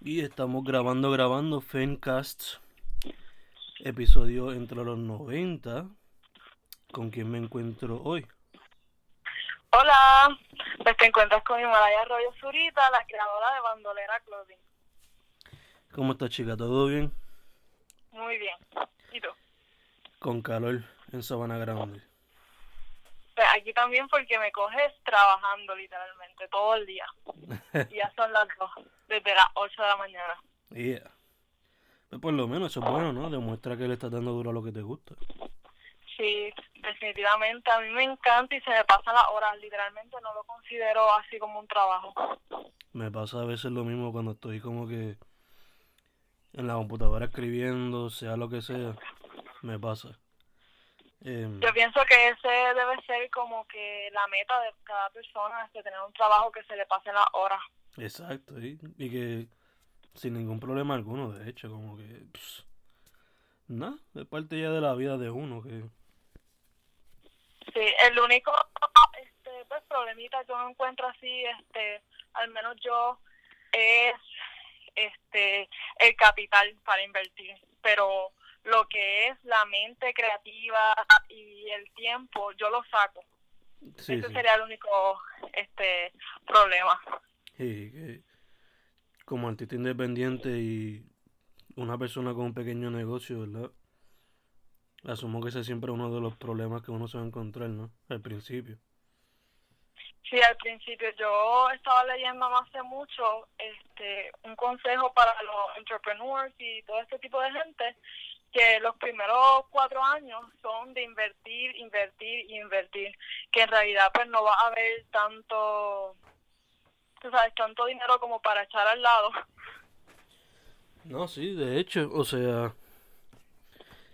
Y estamos grabando, grabando Fencast, episodio entre los 90. ¿Con quién me encuentro hoy? Hola, pues te encuentras con Himalaya Arroyo Zurita, la creadora de Bandolera Clothing. ¿Cómo estás, chica? ¿Todo bien? Muy bien. ¿Y tú? Con calor en Sabana Grande. Pues aquí también porque me coges trabajando literalmente todo el día. y ya son las dos, desde las 8 de la mañana. Yeah. Pues por lo menos eso es bueno, ¿no? Demuestra que le estás dando duro a lo que te gusta. Sí, definitivamente. A mí me encanta y se me pasan las horas. Literalmente no lo considero así como un trabajo. Me pasa a veces lo mismo cuando estoy como que en la computadora escribiendo, sea lo que sea. Me pasa. Em, Yo pienso que ese debe ser como que la meta de cada persona, es de tener un trabajo que se le pase las horas. Exacto, y que sin ningún problema alguno, de hecho, como que... Nada, es parte ya de la vida de uno, que... Sí, el único este, pues, problemita que yo encuentro así, este, al menos yo, es este el capital para invertir. Pero lo que es la mente creativa y el tiempo, yo lo saco. Sí, Ese sí. sería el único este problema. Sí, que como artista independiente y una persona con un pequeño negocio, ¿verdad? Asumo que ese siempre es uno de los problemas que uno se va a encontrar, ¿no? Al principio. Sí, al principio yo estaba leyendo no hace mucho este un consejo para los entrepreneurs y todo este tipo de gente que los primeros cuatro años son de invertir, invertir, invertir, que en realidad pues no va a haber tanto, tú sabes, tanto dinero como para echar al lado. No, sí, de hecho, o sea,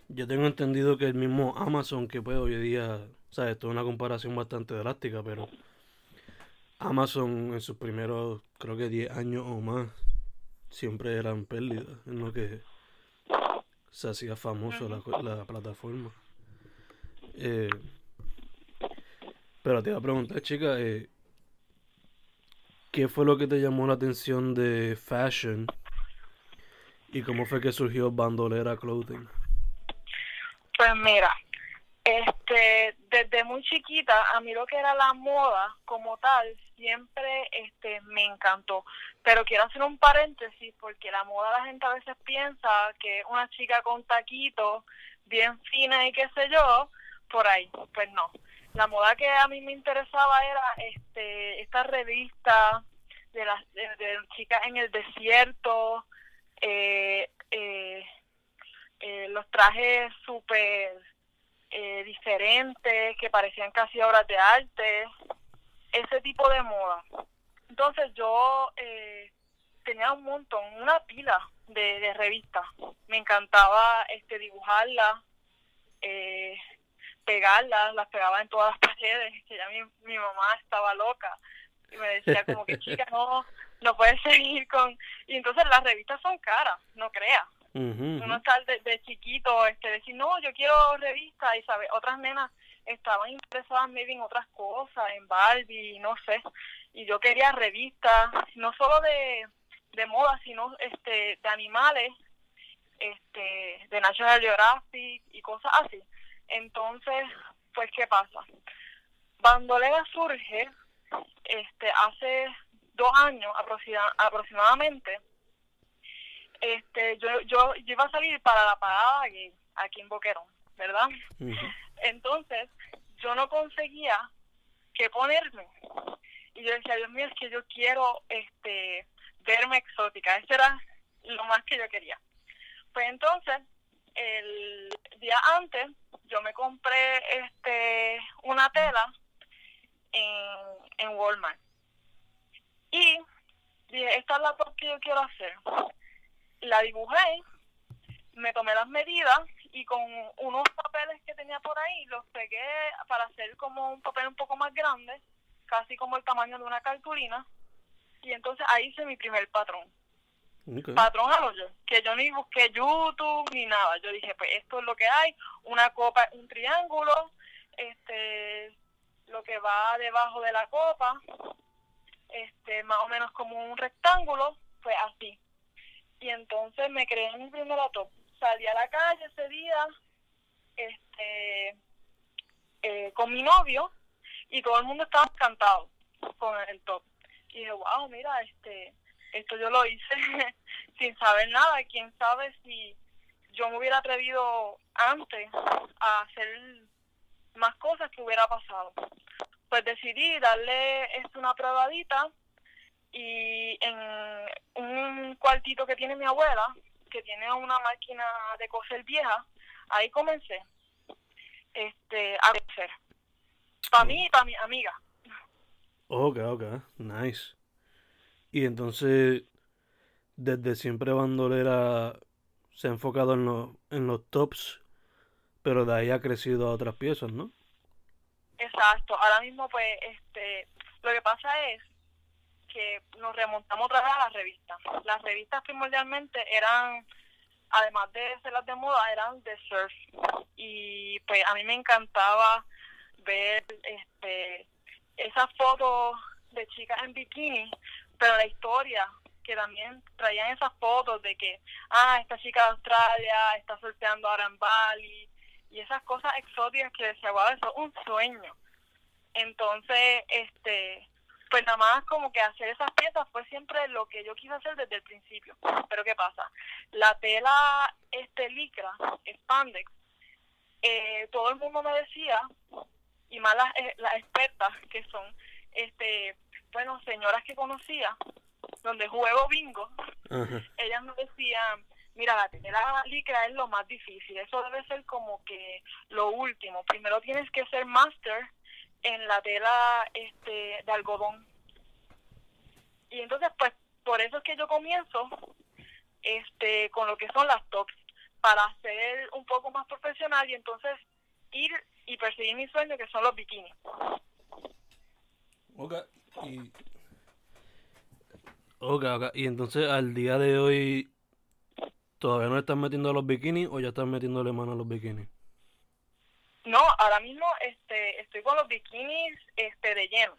yo tengo entendido que el mismo Amazon que pues hoy día, o sea, esto es una comparación bastante drástica, pero Amazon en sus primeros, creo que 10 años o más, siempre eran pérdidas en lo que se hacía famoso la, la plataforma. Eh, pero te iba a preguntar, chica, eh, ¿qué fue lo que te llamó la atención de fashion? ¿Y cómo fue que surgió Bandolera Clothing? Pues mira, este, desde muy chiquita, a mí lo que era la moda como tal, siempre este, me encantó. Pero quiero hacer un paréntesis porque la moda la gente a veces piensa que una chica con taquitos, bien fina y qué sé yo, por ahí. Pues no. La moda que a mí me interesaba era este, esta revista de las de, de chicas en el desierto, eh, eh, eh, los trajes súper eh, diferentes, que parecían casi obras de arte, ese tipo de moda. Entonces yo eh, tenía un montón, una pila de, de revistas. Me encantaba este dibujarlas, eh, pegarlas, las pegaba en todas las paredes, que ya mi, mi mamá estaba loca y me decía como que chica no, no puedes seguir con... Y entonces las revistas son caras, no creas uno está de, de chiquito, este, decir, no, yo quiero revista, y sabe, otras nenas estaban interesadas maybe en otras cosas, en Barbie, no sé, y yo quería revistas, no solo de, de moda, sino este, de animales, este, de National Geographic y cosas así. Entonces, pues, ¿qué pasa? Bandolera surge este, hace dos años aproxima- aproximadamente, este yo, yo, yo iba a salir para la parada aquí, aquí en Boquerón, ¿verdad? Entonces, yo no conseguía qué ponerme. Y yo decía, Dios mío, es que yo quiero este verme exótica. Eso era lo más que yo quería. Pues entonces, el día antes, yo me compré este una tela en, en Walmart. Y dije, esta es la top que yo quiero hacer. la dibujé, me tomé las medidas y con unos papeles que tenía por ahí los pegué para hacer como un papel un poco más grande, casi como el tamaño de una cartulina. Y entonces ahí hice mi primer patrón. Patrón a lo yo, que yo ni busqué YouTube ni nada. Yo dije, pues esto es lo que hay, una copa, un triángulo, este, lo que va debajo de la copa, este, más o menos como un rectángulo, pues así. Y entonces me creé mi primer top. Salí a la calle ese día, este, eh, con mi novio, y todo el mundo estaba encantado con el top. Y dije, wow, mira, este, esto yo lo hice sin saber nada. Quién sabe si yo me hubiera atrevido antes a hacer más cosas que hubiera pasado. Pues decidí darle esto una probadita y en un cuartito que tiene mi abuela, que tiene una máquina de coser vieja, ahí comencé este a crecer. Para mí y para mi amiga. Ok, ok, nice. Y entonces, desde siempre Bandolera se ha enfocado en, los en los tops, pero de ahí ha crecido a otras piezas, ¿no? Exacto. Ahora mismo, pues, este, lo que pasa es que nos remontamos otra vez a las revistas. Las revistas primordialmente eran, además de ser las de moda, eran de surf. Y pues a mí me encantaba ver este esas fotos de chicas en bikini pero la historia que también traían esas fotos de que, ah, esta chica de Australia está sorteando ahora en Bali, y esas cosas exóticas que decía, wow, eso es un sueño. Entonces, este, pues nada más como que hacer esas piezas fue siempre lo que yo quise hacer desde el principio. Pero ¿qué pasa? La tela este licra, spandex, eh, todo el mundo me decía, y más las, eh, las expertas que son, este, bueno, señoras que conocía, donde juego bingo, ellas me decían, mira, la tela licra es lo más difícil, eso debe ser como que lo último. Primero tienes que ser master en la tela este de algodón. Y entonces, pues, por eso es que yo comienzo este con lo que son las tops, para ser un poco más profesional y entonces ir y perseguir mi sueño, que son los bikinis. Okay. Y... Ok, ok. Y entonces al día de hoy, ¿todavía no están metiendo los bikinis o ya están metiéndole mano a los bikinis? No, ahora mismo este, estoy con los bikinis este, de lleno.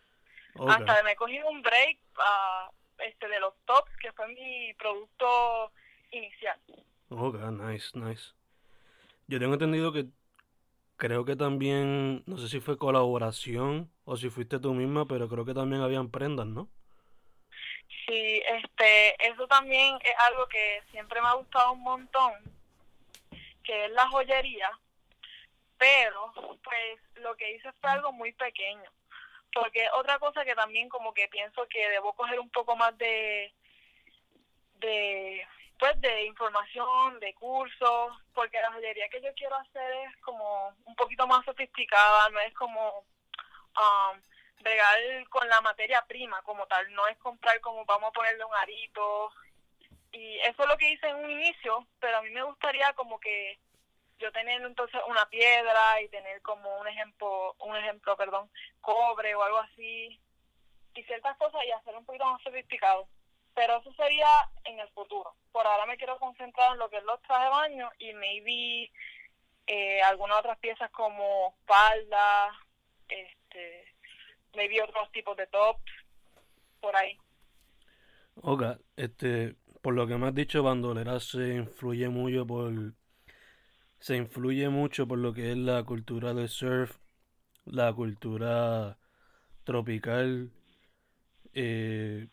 Hasta me he cogido un break uh, este, de los tops, que fue mi producto inicial. Ok, nice, nice. Yo tengo entendido que creo que también, no sé si fue colaboración o si fuiste tú misma, pero creo que también habían prendas, ¿no? Sí, este, eso también es algo que siempre me ha gustado un montón, que es la joyería, pero pues lo que hice fue algo muy pequeño, porque otra cosa que también como que pienso que debo coger un poco más de, de pues de información, de cursos, porque la joyería que yo quiero hacer es como un poquito más sofisticada, no es como um, bregar con la materia prima como tal, no es comprar como vamos a ponerle un arito. Y eso es lo que hice en un inicio, pero a mí me gustaría como que yo tener entonces una piedra y tener como un ejemplo, un ejemplo, perdón, cobre o algo así, y ciertas cosas y hacer un poquito más sofisticado pero eso sería en el futuro. Por ahora me quiero concentrar en lo que es los trajes de baño y maybe eh, algunas otras piezas como falda, este, maybe otros tipos de tops, por ahí. Ok, este, por lo que me has dicho, Bandolera se influye mucho por, se influye mucho por lo que es la cultura del surf, la cultura tropical, eh,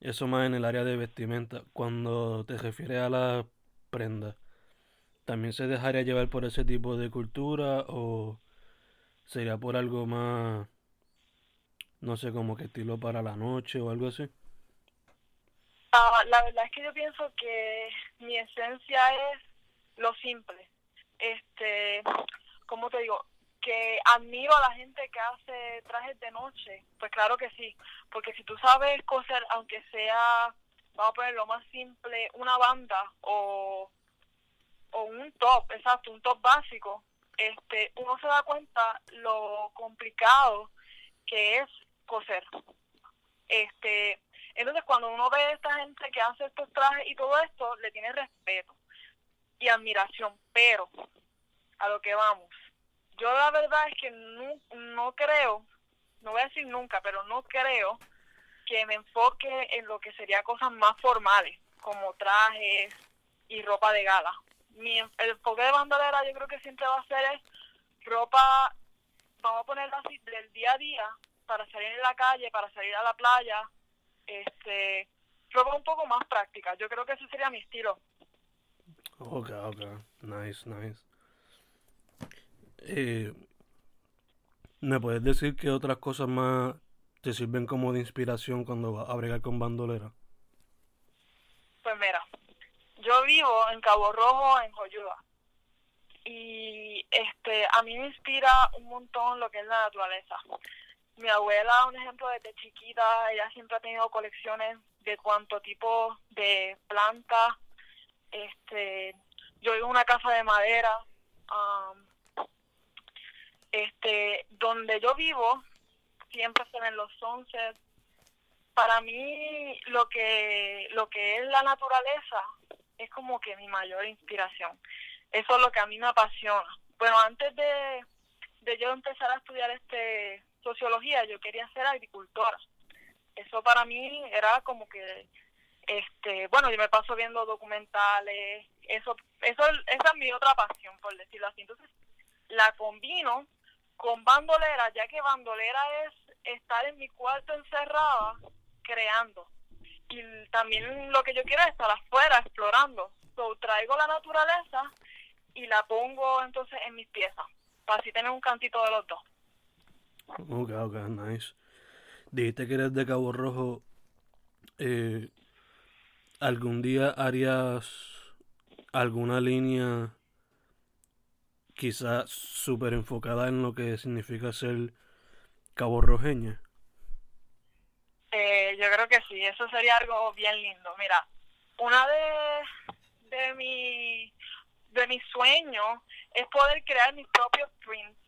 eso más en el área de vestimenta. Cuando te refieres a la prenda, ¿también se dejaría llevar por ese tipo de cultura o sería por algo más, no sé, como que estilo para la noche o algo así? Ah, la verdad es que yo pienso que mi esencia es lo simple. Este, como te digo, que admiro a la gente que hace trajes de noche, pues claro que sí, porque si tú sabes coser, aunque sea vamos a poner lo más simple, una banda o, o un top, exacto, un top básico, este, uno se da cuenta lo complicado que es coser. Este, entonces cuando uno ve a esta gente que hace estos trajes y todo esto, le tiene respeto y admiración, pero a lo que vamos. Yo la verdad es que no, no creo, no voy a decir nunca, pero no creo que me enfoque en lo que sería cosas más formales, como trajes y ropa de gala. Mi, el enfoque de bandolera yo creo que siempre va a ser es ropa, vamos a ponerlo así, del día a día, para salir en la calle, para salir a la playa, este, ropa un poco más práctica. Yo creo que ese sería mi estilo. Ok, ok, nice, nice. Eh, ¿Me puedes decir qué otras cosas más te sirven como de inspiración cuando vas a bregar con bandolera? Pues mira, yo vivo en Cabo Rojo, en Joyuda. Y este, a mí me inspira un montón lo que es la naturaleza. Mi abuela, un ejemplo, desde chiquita, ella siempre ha tenido colecciones de cuánto tipo de plantas. Este, yo vivo en una casa de madera. Um, este, donde yo vivo, siempre se ven los sunsets. Para mí, lo que, lo que es la naturaleza es como que mi mayor inspiración. Eso es lo que a mí me apasiona. Bueno, antes de, de yo empezar a estudiar este sociología, yo quería ser agricultora. Eso para mí era como que, este, bueno, yo me paso viendo documentales, eso, eso, esa es mi otra pasión, por decirlo así. Entonces, la combino con bandolera, ya que bandolera es estar en mi cuarto encerrada creando. Y también lo que yo quiero es estar afuera explorando. So, traigo la naturaleza y la pongo entonces en mis piezas, para así tener un cantito de los dos. Ok, ok, nice. Dijiste que eres de Cabo Rojo. Eh, ¿Algún día harías alguna línea quizás súper enfocada en lo que significa ser caborrojeña? Eh, yo creo que sí, eso sería algo bien lindo. Mira, una de, de, mi, de mis sueños es poder crear mis propios prints.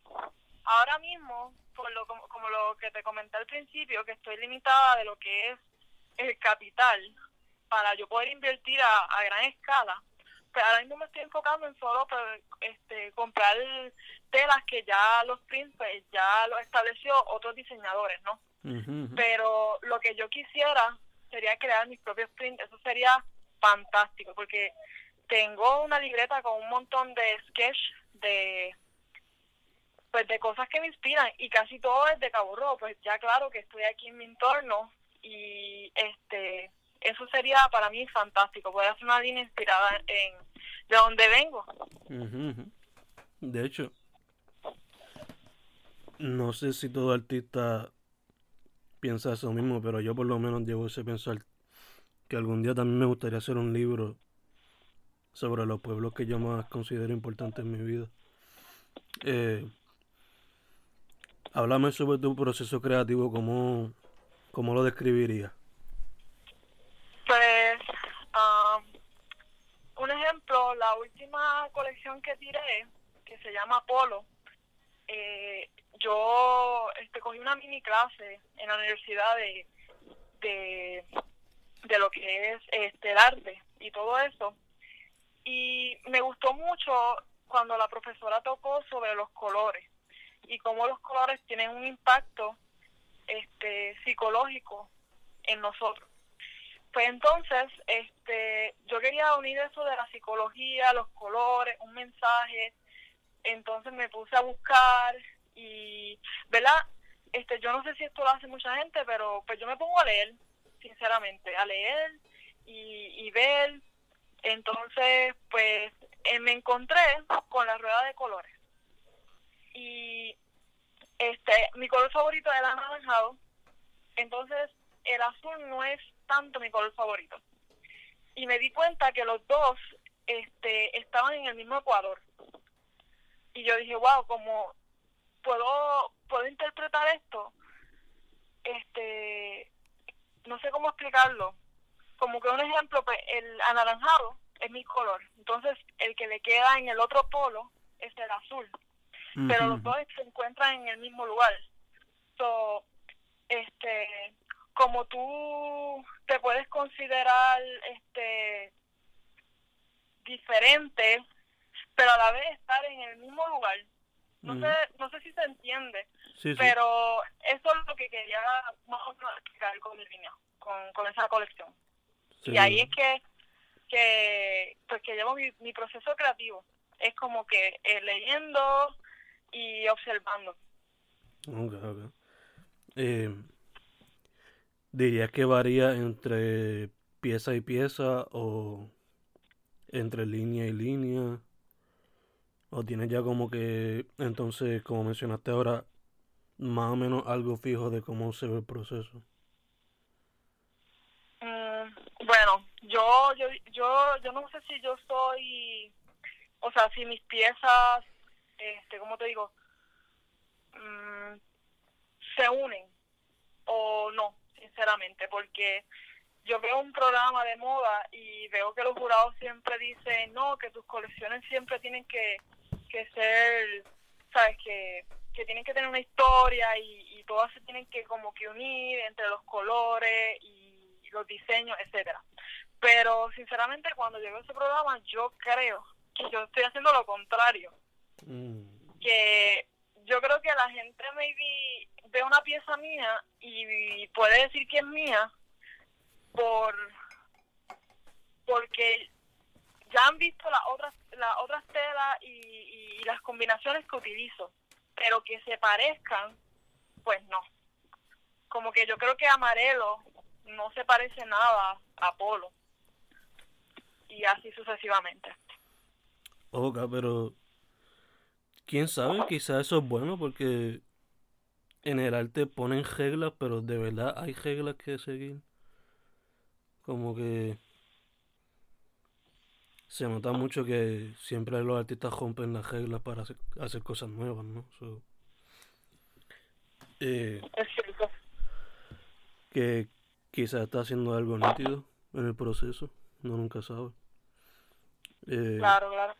Ahora mismo, por lo, como, como lo que te comenté al principio, que estoy limitada de lo que es el capital para yo poder invertir a, a gran escala, pero ahora mismo me estoy enfocando en solo pues, este, comprar telas que ya los prints pues, ya lo estableció otros diseñadores, ¿no? Pero lo que yo quisiera sería crear mis propios prints, eso sería fantástico, porque tengo una libreta con un montón de sketch de pues de cosas que me inspiran y casi todo es de Cabo Rojo, pues ya claro que estoy aquí en mi entorno y este eso sería para mí fantástico, poder hacer una línea inspirada en de donde vengo. De hecho, no sé si todo artista piensa eso mismo, pero yo por lo menos llevo ese pensar que algún día también me gustaría hacer un libro sobre los pueblos que yo más considero importantes en mi vida. Eh, háblame sobre tu proceso creativo, ¿cómo, cómo lo describirías? Pues, um, un ejemplo, la última colección que tiré, que se llama Polo, eh, yo este, cogí una mini clase en la universidad de, de, de lo que es este, el arte y todo eso. Y me gustó mucho cuando la profesora tocó sobre los colores y cómo los colores tienen un impacto este psicológico en nosotros. Pues entonces, este, yo quería unir eso de la psicología, los colores, un mensaje. Entonces me puse a buscar y, ¿verdad? Este, yo no sé si esto lo hace mucha gente, pero pues yo me pongo a leer, sinceramente, a leer y, y ver entonces, pues eh, me encontré con la rueda de colores. Y este, mi color favorito era el anaranjado. Entonces, el azul no es tanto mi color favorito. Y me di cuenta que los dos este, estaban en el mismo ecuador. Y yo dije, wow, como puedo, puedo interpretar esto, este, no sé cómo explicarlo, como que un ejemplo, pues el anaranjado es mi color. Entonces, el que le queda en el otro polo es el azul. Pero los dos se encuentran en el mismo lugar. So, este, como tú te puedes considerar este diferente, pero a la vez estar en el mismo lugar. No sé, no sé si se entiende, pero eso es lo que quería más o menos explicar con el con, con esa colección. Y ahí es que, que, pues que llevo mi, mi proceso creativo. Es como que eh, leyendo y observando. Ok, ok. Eh, ¿Dirías que varía entre pieza y pieza o entre línea y línea? ¿O tienes ya como que, entonces, como mencionaste ahora, más o menos algo fijo de cómo se ve el proceso? Mm, bueno, yo, yo, yo, yo no sé si yo soy, o sea, si mis piezas, este, ¿cómo te digo? Mm, se unen o no, sinceramente, porque yo veo un programa de moda y veo que los jurados siempre dicen, no, que tus colecciones siempre tienen que, que ser, sabes, que, que tienen que tener una historia y, y todas se tienen que como que unir entre los colores y los diseños, etcétera. Pero sinceramente cuando llego a ese programa yo creo que yo estoy haciendo lo contrario. Mm. Que yo creo que la gente maybe ve una pieza mía y puede decir que es mía por porque ya han visto las otras las otras telas y, y las combinaciones que utilizo pero que se parezcan pues no. Como que yo creo que amarelo no se parece nada a polo. Y así sucesivamente. Ok, pero quién sabe, quizás eso es bueno porque en el arte ponen reglas, pero de verdad hay reglas que seguir. Como que se nota mucho que siempre los artistas rompen las reglas para hacer, cosas nuevas, ¿no? eh, es cierto. Que quizás está haciendo algo nítido en el proceso, no nunca sabe. Eh, claro, claro.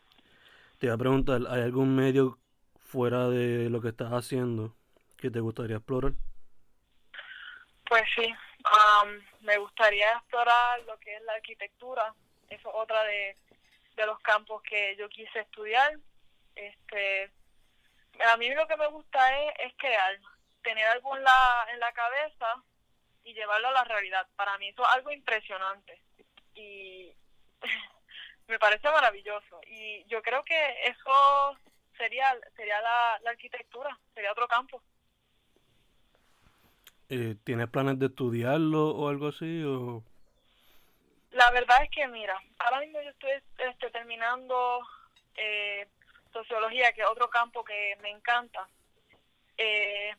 Te voy a preguntar, ¿hay algún medio fuera de lo que estás haciendo que te gustaría explorar? Pues sí, um, me gustaría explorar lo que es la arquitectura. Eso es otra de, los campos que yo quise estudiar. Este, a mí lo que me gusta es, es crear, tener algo en la, en la cabeza y llevarlo a la realidad. Para mí eso es algo impresionante y me parece maravilloso. Y yo creo que eso sería sería la, la arquitectura, sería otro campo. Eh, ¿Tienes planes de estudiarlo o algo así? O... La verdad es que, mira, ahora mismo yo estoy este, terminando eh, sociología, que es otro campo que me encanta. Eh,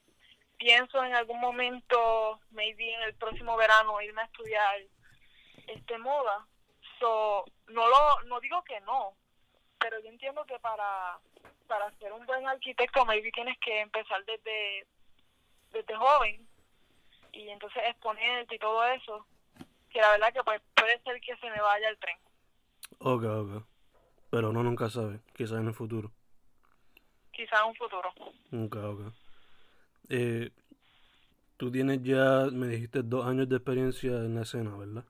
pienso en algún momento, maybe en el próximo verano, irme a estudiar este moda. So, no lo no digo que no, pero yo entiendo que para para ser un buen arquitecto maybe tienes que empezar desde desde joven y entonces exponerte y todo eso, que la verdad que pues puede ser que se me vaya el tren. Ok, ok. Pero no nunca sabe, quizás en el futuro. Quizás en un futuro. Ok, ok. Eh, tú tienes ya, me dijiste, dos años de experiencia en la escena, ¿verdad?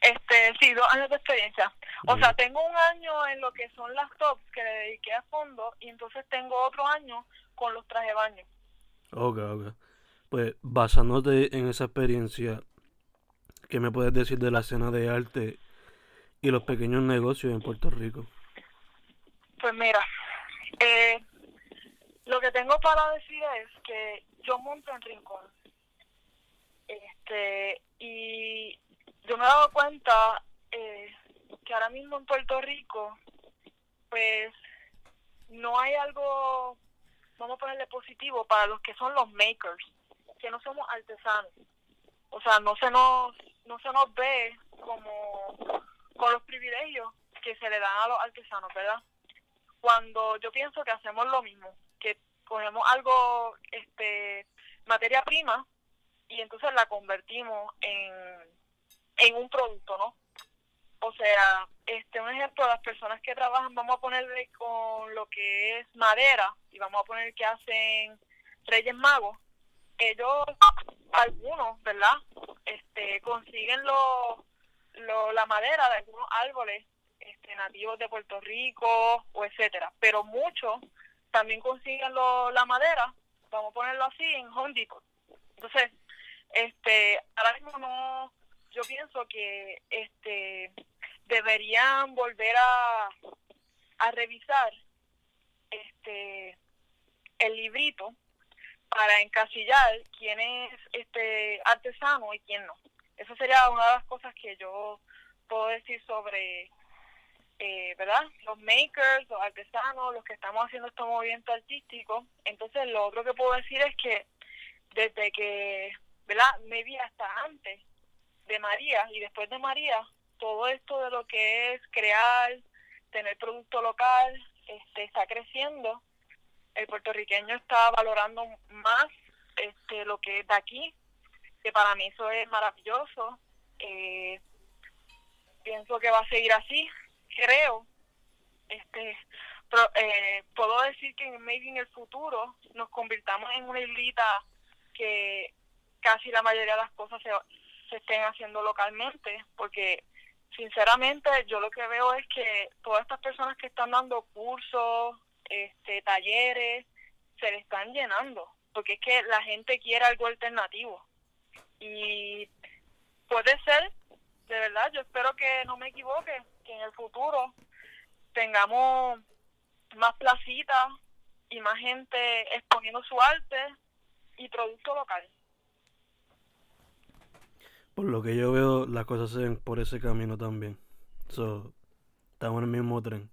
Este, sí, dos años de experiencia. O sea, tengo un año en lo que son las tops que le dediqué a fondo y entonces tengo otro año con los trajes de baño. Ok, ok. Pues basándote en esa experiencia, ¿qué me puedes decir de la escena de arte y los pequeños negocios en Puerto Rico? Pues mira, eh, lo que tengo para decir es que yo monto en Rincón. Este, y yo me he dado cuenta eh, que ahora mismo en Puerto Rico, pues no hay algo, vamos a ponerle positivo, para los que son los makers que no somos artesanos. O sea, no se nos, no se nos ve como con los privilegios que se le dan a los artesanos, ¿verdad? Cuando yo pienso que hacemos lo mismo, que cogemos algo, este, materia prima, y entonces la convertimos en, en un producto, ¿no? O sea, este un ejemplo, las personas que trabajan, vamos a ponerle con lo que es madera y vamos a poner que hacen Reyes Magos, ellos, algunos, ¿verdad? Este, consiguen lo, lo, la madera de algunos árboles este, nativos de Puerto Rico o etcétera, pero muchos también consiguen lo, la madera, vamos a ponerlo así, en Home. Entonces, este, ahora mismo no, yo pienso que este deberían volver a, a revisar este el librito para encasillar quién es este artesano y quién no. Esa sería una de las cosas que yo puedo decir sobre, eh, ¿verdad? Los makers, los artesanos, los que estamos haciendo este movimiento artístico. Entonces, lo otro que puedo decir es que desde que, ¿verdad? Maybe hasta antes de María y después de María, todo esto de lo que es crear, tener producto local, este, está creciendo. El puertorriqueño está valorando más este, lo que es de aquí, que para mí eso es maravilloso. Eh, pienso que va a seguir así, creo. Este, pero, eh, puedo decir que maybe en el futuro nos convirtamos en una islita que casi la mayoría de las cosas se, se estén haciendo localmente, porque sinceramente yo lo que veo es que todas estas personas que están dando cursos, este, talleres, se le están llenando, porque es que la gente quiere algo alternativo. Y puede ser, de verdad, yo espero que no me equivoque, que en el futuro tengamos más placitas y más gente exponiendo su arte y producto local. Por lo que yo veo, las cosas se ven por ese camino también. So, estamos en el mismo tren.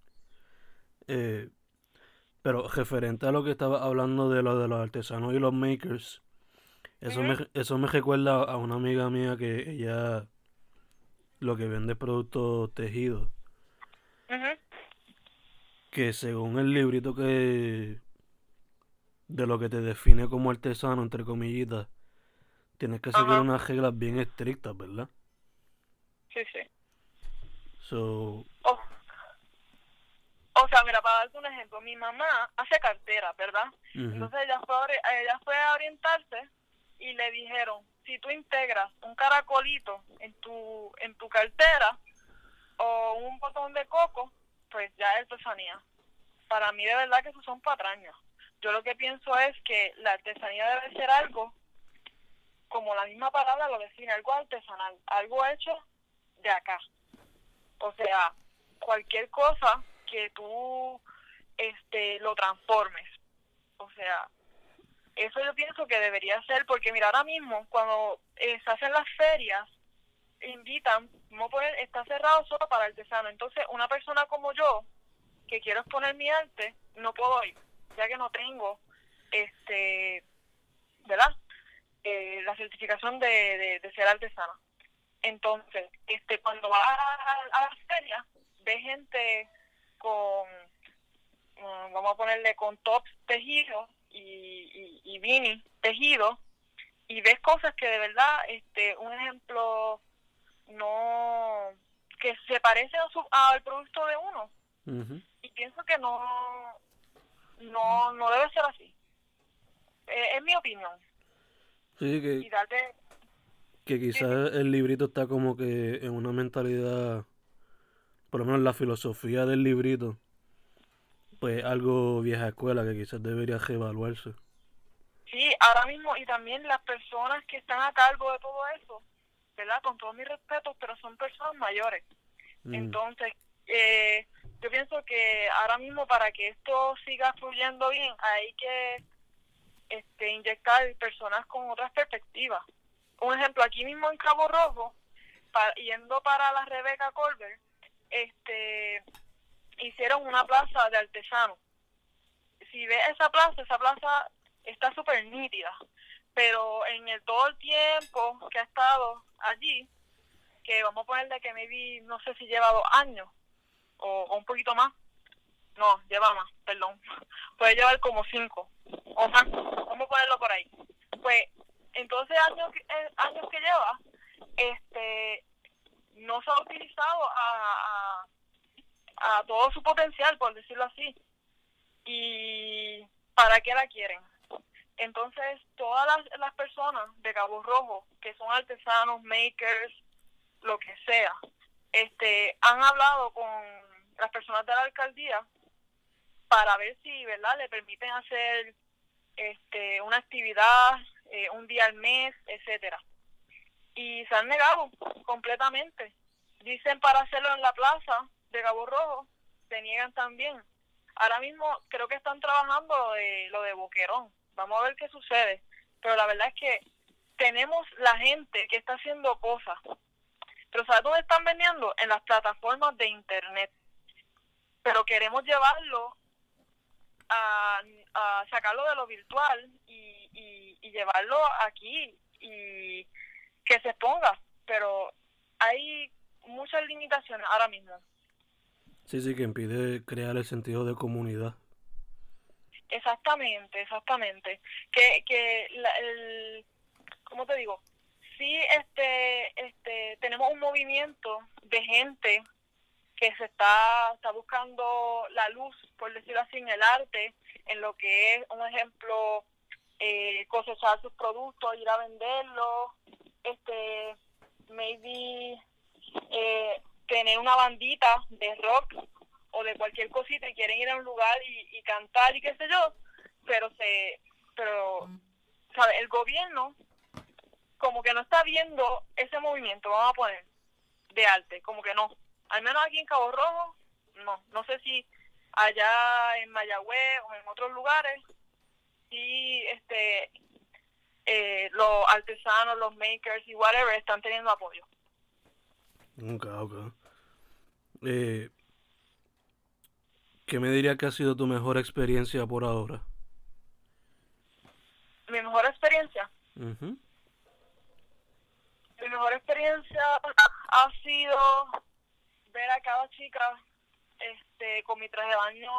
Eh, pero referente a lo que estaba hablando de lo de los artesanos y los makers, eso, me, eso me recuerda a una amiga mía que ella lo que vende productos tejidos. Que según el librito que de lo que te define como artesano, entre comillitas, tienes que seguir unas reglas bien estrictas, ¿verdad? Sí, sí. So... Oh. O sea, mira, para darte un ejemplo, mi mamá hace cartera, ¿verdad? Entonces ella fue, ella fue a orientarse y le dijeron, si tú integras un caracolito en tu, en tu cartera o un botón de coco, pues ya es artesanía. Para mí de verdad que eso son patrañas. Yo lo que pienso es que la artesanía debe ser algo como la misma palabra lo define, algo artesanal, algo hecho de acá. O sea, cualquier cosa que tú este lo transformes. O sea, eso yo pienso que debería ser, porque mira, ahora mismo cuando eh, se hacen las ferias, invitan, a poner, está cerrado solo para artesano. Entonces, una persona como yo, que quiero exponer mi arte, no puedo ir, ya que no tengo, este, ¿verdad? Eh, la certificación de, de, ser artesana. Entonces, este cuando va a, a, las ferias, ve gente con, mm, vamos a ponerle con tops tejidos y, y, y tejido, y ves cosas que de verdad, este un ejemplo, no que se parece a su, al producto de uno. Y pienso que no, no, no debe ser así. Eh, es mi opinión. Sí, que, que quizás el librito está como que en una mentalidad, por lo menos la filosofía del librito, pues algo vieja escuela que quizás debería reevaluarse. Sí, ahora mismo, y también las personas que están a cargo de todo eso, ¿verdad? Con todo mi respeto, pero son personas mayores. Mm. Entonces, eh, yo pienso que ahora mismo para que esto siga fluyendo bien, hay que este, inyectar personas con otras perspectivas. Un ejemplo, aquí mismo en Cabo Rojo, yendo para la Rebeca Colbert, una plaza de artesanos. Si ves esa plaza, esa plaza está súper nítida, pero en el todo el tiempo que ha estado allí, que vamos a ponerle que maybe, no sé si lleva dos años o un poquito más, no, lleva más, perdón, puede llevar como cinco o más, vamos a ponerlo por ahí. Pues entonces años, eh, años que lleva, este no se ha utilizado a, todo su potencial, por decirlo así. ¿Y para qué la quieren? Entonces, todas las, las personas de Cabo Rojo, que son artesanos, makers, lo que sea, este, han hablado con las personas de la alcaldía para ver si, ¿verdad?, le permiten hacer este, una actividad eh, un día al mes, etcétera. Y se han negado completamente. Dicen para hacerlo en la plaza de Cabo Rojo, se niegan también. Ahora mismo creo que están trabajando lo de, lo de Boquerón. Vamos a ver qué sucede. Pero la verdad es que tenemos la gente que está haciendo cosas. Pero ¿sabes dónde están vendiendo? En las plataformas de Internet. Pero queremos llevarlo a, sacarlo de lo virtual y, y, y llevarlo aquí y que se ponga. Pero hay muchas limitaciones ahora mismo. Sí, sí, que impide crear el sentido de comunidad. Exactamente, exactamente. Que, que el, ¿cómo te digo? Sí, este, este, tenemos un movimiento de gente que se está, está buscando la luz, por decirlo así, en el arte, en lo que es, un ejemplo, eh, cosechar sus productos, ir a venderlos, este, maybe eh, tener una bandita de rock o de cualquier cosita y quieren ir a un lugar y, y cantar y qué sé yo, pero se, pero, ¿sabe? El gobierno como que no está viendo ese movimiento, vamos a poner, de arte, como que no al menos aquí en Cabo Rojo, no. No sé si allá en Mayagüez o en otros lugares, si este, eh, los artesanos, los makers y whatever están teniendo apoyo. Ok, ok. Eh, ¿Qué me diría que ha sido tu mejor experiencia por ahora? Mi mejor experiencia. Mi mejor experiencia ha sido ver a cada chica este con mi traje de baño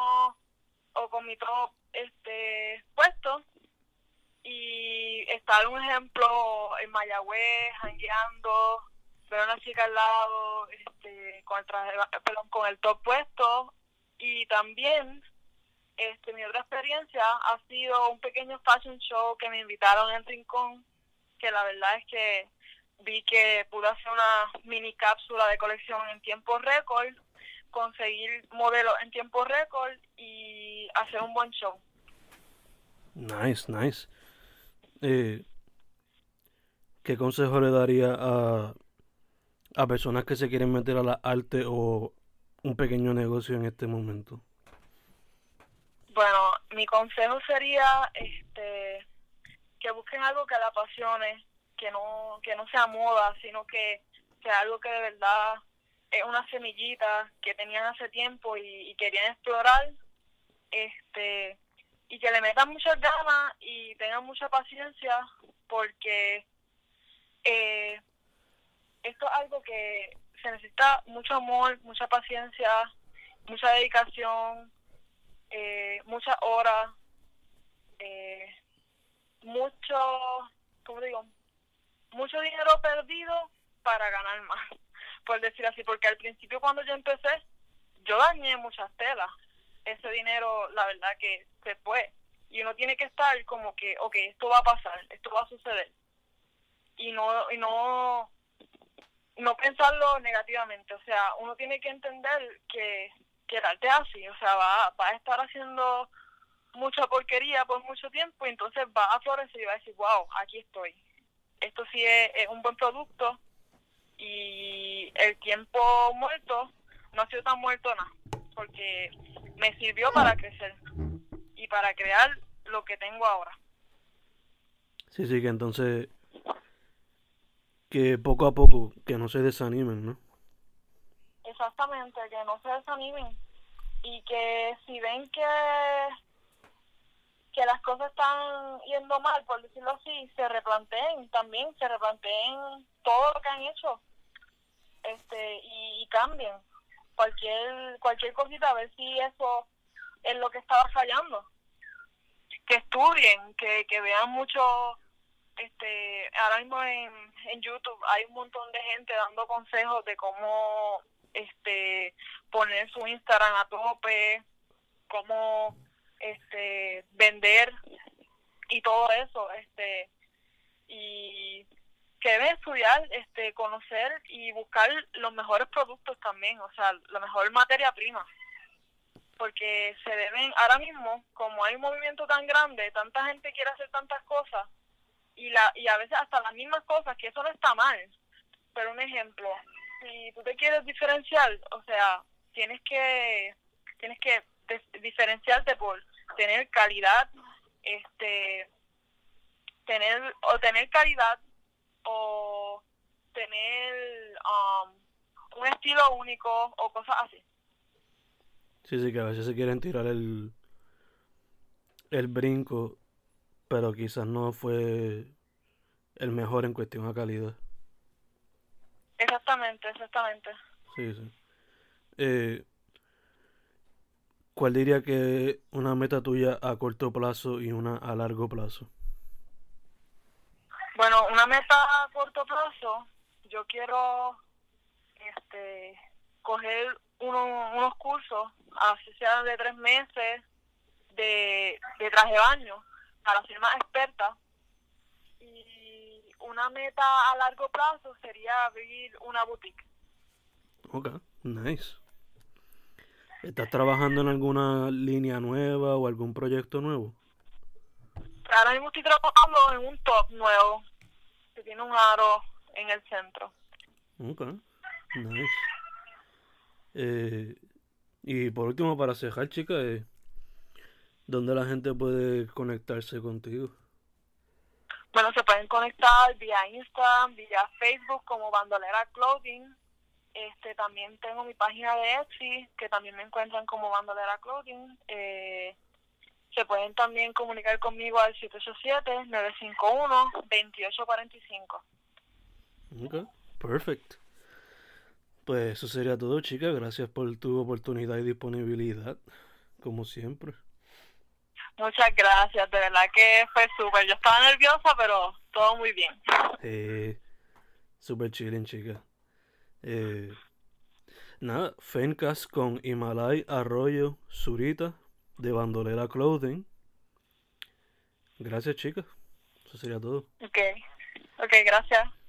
o con mi top este puesto y estar un ejemplo en Mayagüez jangueando ver a una chica al lado este con el traje perdón, con el top puesto y también este mi otra experiencia ha sido un pequeño fashion show que me invitaron en Rincón que la verdad es que vi que pude hacer una mini cápsula de colección en tiempo récord, conseguir modelos en tiempo récord y hacer un buen show. Nice, nice. Eh, ¿Qué consejo le daría a, a personas que se quieren meter a la arte o un pequeño negocio en este momento? Bueno, mi consejo sería este que busquen algo que la apasione, que no, que no sea moda, sino que sea algo que de verdad es una semillita que tenían hace tiempo y, querían explorar, este y que le metan muchas ganas y tengan mucha paciencia porque eh, esto es algo que se necesita mucho amor, mucha paciencia, mucha dedicación, eh, muchas horas, eh, mucho, ¿cómo digo? mucho dinero perdido para ganar más, por decir así, porque al principio cuando yo empecé, yo dañé muchas telas. Ese dinero, la verdad que se fue. Y uno tiene que estar como que, ok, esto va a pasar, esto va a suceder. Y no, y no, no pensarlo negativamente. O sea, uno tiene que entender que, que el arte es así. O sea, va, va a estar haciendo mucha porquería por mucho tiempo y entonces va a florecer y va a decir, wow, aquí estoy esto sí es, un buen producto y el tiempo muerto no ha sido tan muerto nada, porque me sirvió para crecer y para crear lo que tengo ahora. Sí, sí, que entonces que poco a poco, que no se desanimen, ¿no? Exactamente, que no se desanimen. Y que si ven que que las cosas están yendo mal, por decirlo así, se replanteen también, se replanteen todo lo que han hecho. Este y, cambien. Cualquier cualquier cosita a ver si eso es lo que estaba fallando. Que estudien que, que vean mucho este, ahora mismo en, en YouTube hay un montón de gente dando consejos de cómo este poner su Instagram a tope, cómo este vender y todo eso, este y que deben estudiar, este conocer y buscar los mejores productos también, o sea, la mejor materia prima. Porque se deben ahora mismo, como hay un movimiento tan grande, tanta gente quiere hacer tantas cosas y la y a veces hasta las mismas cosas, que eso no está mal. Pero un ejemplo, si tú te quieres diferenciar, o sea, tienes que tienes que diferenciarte por tener calidad, este tener o tener calidad o tener um, un estilo único o cosas así. Sí, sí, que a veces se quieren tirar el el brinco, pero quizás no fue el mejor en cuestión a calidad. Exactamente, exactamente. Sí, sí. Eh, ¿Cuál diría que es una meta tuya a corto plazo y una a largo plazo? Bueno, una meta a corto plazo, yo quiero este coger unos cursos, así sea de tres meses, de, de traje de baño, para ser más experta. Y una meta a largo plazo sería abrir una boutique. Ok, nice. ¿Estás trabajando en alguna línea nueva o algún proyecto nuevo? Ahora mismo estoy trabajando en un top nuevo que tiene un aro en el centro. Ok, nice. Eh, y por último, para cejar, chica, eh, ¿dónde la gente puede conectarse contigo? Bueno, se pueden conectar vía Instagram, vía Facebook como Bandolera Clothing este, también tengo mi página de Etsy, que también me encuentran como Bandolera Clothing. Eh, se pueden también comunicar conmigo al 787-951-2845. Ok, perfecto. Pues eso sería todo, chica. Gracias por tu oportunidad y disponibilidad, como siempre. Muchas gracias, de verdad que fue súper. Yo estaba nerviosa, pero todo muy bien. Eh, súper chilling, chica. Eh, nada, Fencas con Himalay Arroyo Zurita de Bandolera Clothing. Gracias, chicas. Eso sería todo. Ok, ok, gracias.